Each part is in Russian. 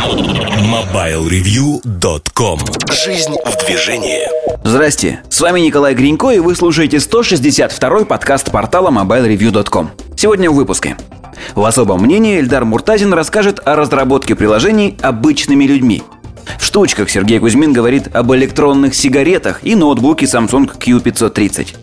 MobileReview.com Жизнь в движении Здрасте, с вами Николай Гринько, и вы слушаете 162-й подкаст портала MobileReview.com. Сегодня в выпуске. В особом мнении Эльдар Муртазин расскажет о разработке приложений обычными людьми. В штучках Сергей Кузьмин говорит об электронных сигаретах и ноутбуке Samsung Q530.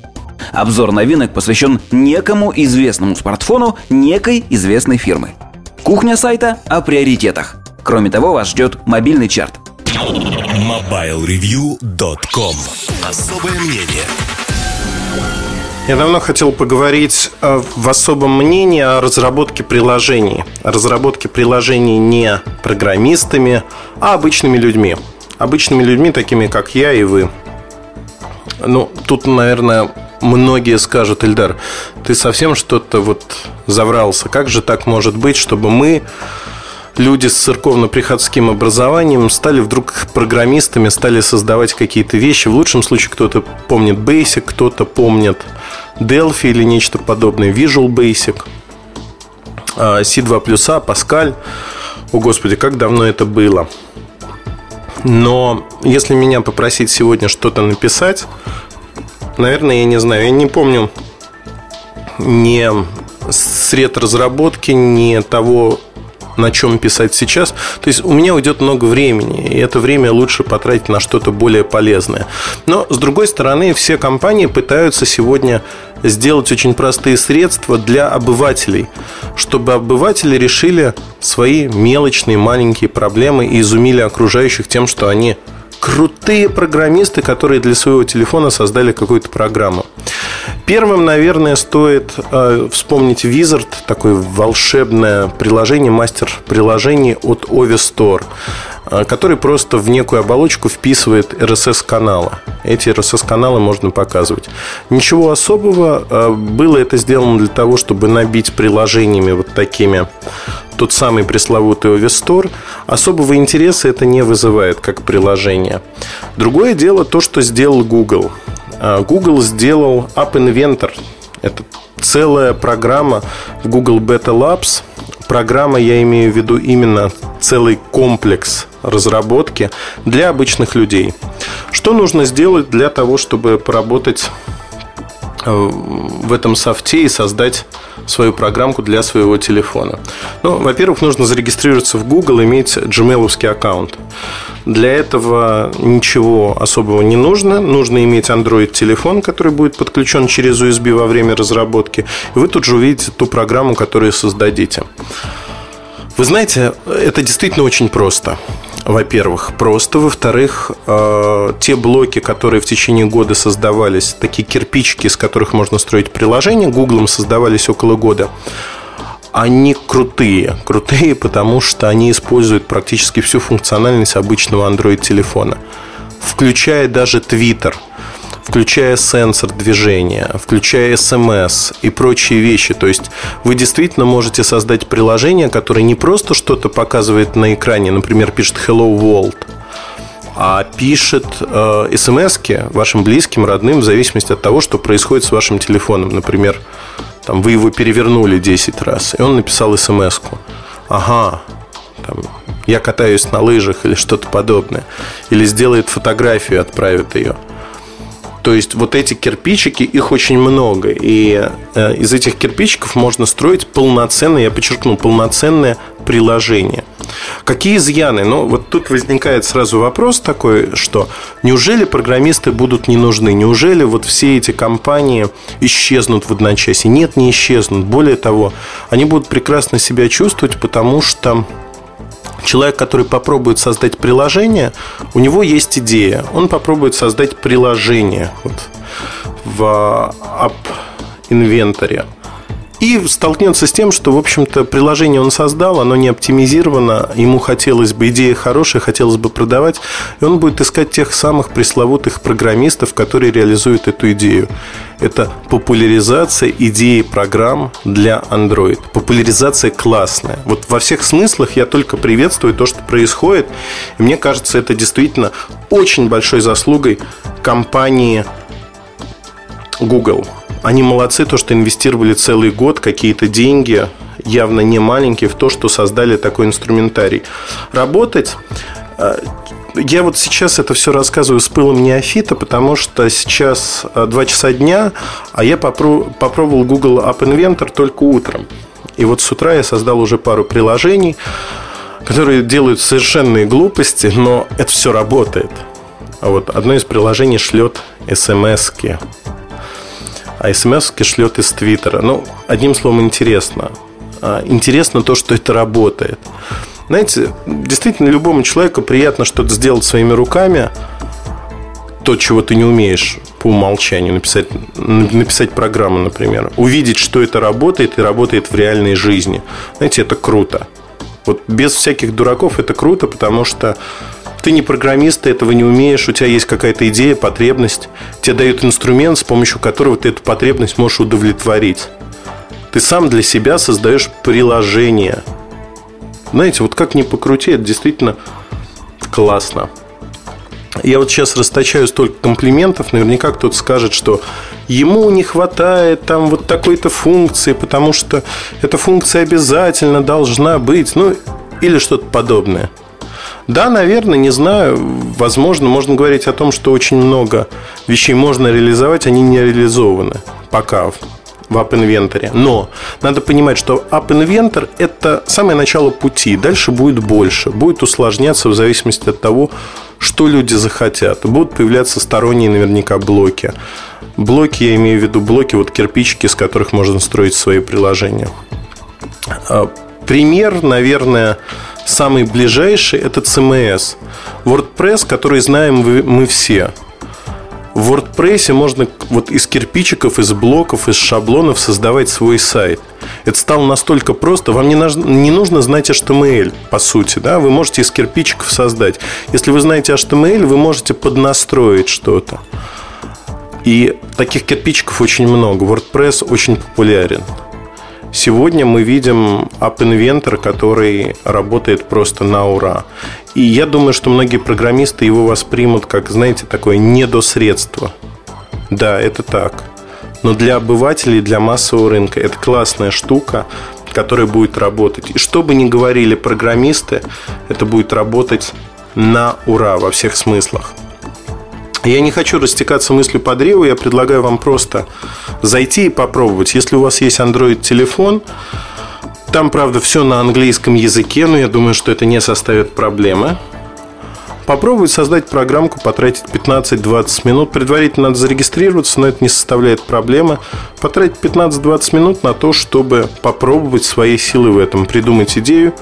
Обзор новинок посвящен некому известному смартфону некой известной фирмы. Кухня сайта о приоритетах. Кроме того, вас ждет мобильный чарт. MobileReview.com Особое мнение я давно хотел поговорить э, в особом мнении о разработке приложений. О разработке приложений не программистами, а обычными людьми. Обычными людьми, такими как я и вы. Ну, тут, наверное, многие скажут, Эльдар, ты совсем что-то вот заврался. Как же так может быть, чтобы мы люди с церковно-приходским образованием стали вдруг программистами, стали создавать какие-то вещи. В лучшем случае кто-то помнит Basic, кто-то помнит Delphi или нечто подобное, Visual Basic, C2++, Pascal. О, Господи, как давно это было. Но если меня попросить сегодня что-то написать, наверное, я не знаю, я не помню ни сред разработки, ни того на чем писать сейчас. То есть у меня уйдет много времени, и это время лучше потратить на что-то более полезное. Но, с другой стороны, все компании пытаются сегодня сделать очень простые средства для обывателей, чтобы обыватели решили свои мелочные маленькие проблемы и изумили окружающих тем, что они крутые программисты, которые для своего телефона создали какую-то программу. Первым, наверное, стоит э, вспомнить Wizard, такое волшебное приложение, мастер приложений от Ovi Store, э, который просто в некую оболочку вписывает RSS-каналы. Эти RSS-каналы можно показывать. Ничего особого. Э, было это сделано для того, чтобы набить приложениями вот такими тот самый пресловутый Store, особого интереса это не вызывает как приложение. Другое дело то, что сделал Google. А, Google сделал App Inventor. Это целая программа в Google Beta Labs. Программа, я имею в виду именно целый комплекс разработки для обычных людей. Что нужно сделать для того, чтобы поработать в этом софте и создать свою программку для своего телефона. Ну, во-первых, нужно зарегистрироваться в Google, иметь gmail аккаунт. Для этого ничего особого не нужно. Нужно иметь Android-телефон, который будет подключен через USB во время разработки. И вы тут же увидите ту программу, которую создадите. Вы знаете, это действительно очень просто. Во-первых, просто. Во-вторых, э, те блоки, которые в течение года создавались, такие кирпичики, из которых можно строить приложение, Гуглом создавались около года, они крутые. Крутые, потому что они используют практически всю функциональность обычного Android-телефона. Включая даже Twitter – включая сенсор движения, включая смс и прочие вещи. То есть вы действительно можете создать приложение, которое не просто что-то показывает на экране, например, пишет Hello World, а пишет э, смс вашим близким, родным, в зависимости от того, что происходит с вашим телефоном. Например, там, вы его перевернули 10 раз, и он написал смс -ку. Ага, там, я катаюсь на лыжах или что-то подобное. Или сделает фотографию, отправит ее. То есть вот эти кирпичики, их очень много. И э, из этих кирпичиков можно строить полноценное, я подчеркну, полноценное приложение. Какие изъяны? Ну, вот тут возникает сразу вопрос такой, что неужели программисты будут не нужны? Неужели вот все эти компании исчезнут в одночасье? Нет, не исчезнут. Более того, они будут прекрасно себя чувствовать, потому что человек, который попробует создать приложение, у него есть идея. Он попробует создать приложение вот, в App Inventory. И столкнется с тем, что, в общем-то, приложение он создал, оно не оптимизировано, ему хотелось бы, идея хорошая, хотелось бы продавать, и он будет искать тех самых пресловутых программистов, которые реализуют эту идею. Это популяризация идеи программ для Android. Популяризация классная. Вот во всех смыслах я только приветствую то, что происходит. И мне кажется, это действительно очень большой заслугой компании Google. Они молодцы, то, что инвестировали целый год какие-то деньги явно не маленькие в то, что создали такой инструментарий. Работать э, я вот сейчас это все рассказываю с пылом неофита, потому что сейчас 2 часа дня, а я попробовал Google App Inventor только утром. И вот с утра я создал уже пару приложений, которые делают совершенные глупости, но это все работает. А вот одно из приложений шлет смс. А смс шлет из Твиттера. Ну, одним словом, интересно. А, интересно то, что это работает. Знаете, действительно, любому человеку приятно что-то сделать своими руками, то, чего ты не умеешь по умолчанию, написать, написать программу, например, увидеть, что это работает и работает в реальной жизни. Знаете, это круто. Вот без всяких дураков это круто, потому что ты не программист, ты этого не умеешь, у тебя есть какая-то идея, потребность, тебе дают инструмент, с помощью которого ты эту потребность можешь удовлетворить. Ты сам для себя создаешь приложение. Знаете, вот как ни покрути, это действительно классно. Я вот сейчас расточаю столько комплиментов, наверняка кто-то скажет, что ему не хватает там вот такой-то функции, потому что эта функция обязательно должна быть, ну или что-то подобное. Да, наверное, не знаю. Возможно, можно говорить о том, что очень много вещей можно реализовать, они не реализованы пока в App Inventor. Но надо понимать, что App Inventor – это самое начало пути. Дальше будет больше. Будет усложняться в зависимости от того, что люди захотят. Будут появляться сторонние наверняка блоки. Блоки, я имею в виду блоки, вот кирпичики, с которых можно строить свои приложения. А, пример, наверное, самый ближайший – это CMS. WordPress, который знаем мы все – в WordPress можно вот из кирпичиков, из блоков, из шаблонов создавать свой сайт. Это стало настолько просто. Вам не, не нужно знать HTML, по сути. Да? Вы можете из кирпичиков создать. Если вы знаете HTML, вы можете поднастроить что-то. И таких кирпичиков очень много. WordPress очень популярен. Сегодня мы видим App Inventor, который работает просто на ура. И я думаю, что многие программисты его воспримут как, знаете, такое недосредство. Да, это так. Но для обывателей, для массового рынка это классная штука, которая будет работать. И что бы ни говорили программисты, это будет работать на ура во всех смыслах. Я не хочу растекаться мыслью по древу, я предлагаю вам просто зайти и попробовать. Если у вас есть Android-телефон, там, правда, все на английском языке, но я думаю, что это не составит проблемы. Попробовать создать программку, потратить 15-20 минут. Предварительно надо зарегистрироваться, но это не составляет проблемы. Потратить 15-20 минут на то, чтобы попробовать свои силы в этом, придумать идею,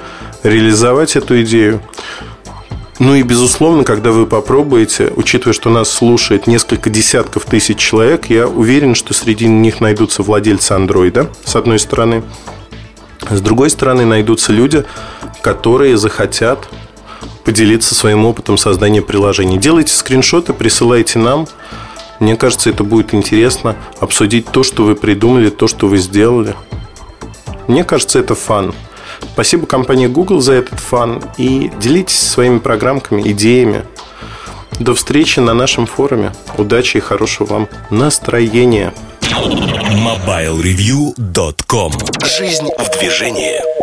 реализовать эту идею. Ну и, безусловно, когда вы попробуете, учитывая, что нас слушает несколько десятков тысяч человек, я уверен, что среди них найдутся владельцы андроида, с одной стороны. С другой стороны, найдутся люди, которые захотят поделиться своим опытом создания приложений. Делайте скриншоты, присылайте нам. Мне кажется, это будет интересно обсудить то, что вы придумали, то, что вы сделали. Мне кажется, это фан. Спасибо компании Google за этот фан и делитесь своими программками, идеями. До встречи на нашем форуме. Удачи и хорошего вам настроения. MobileReview.com Жизнь в движении.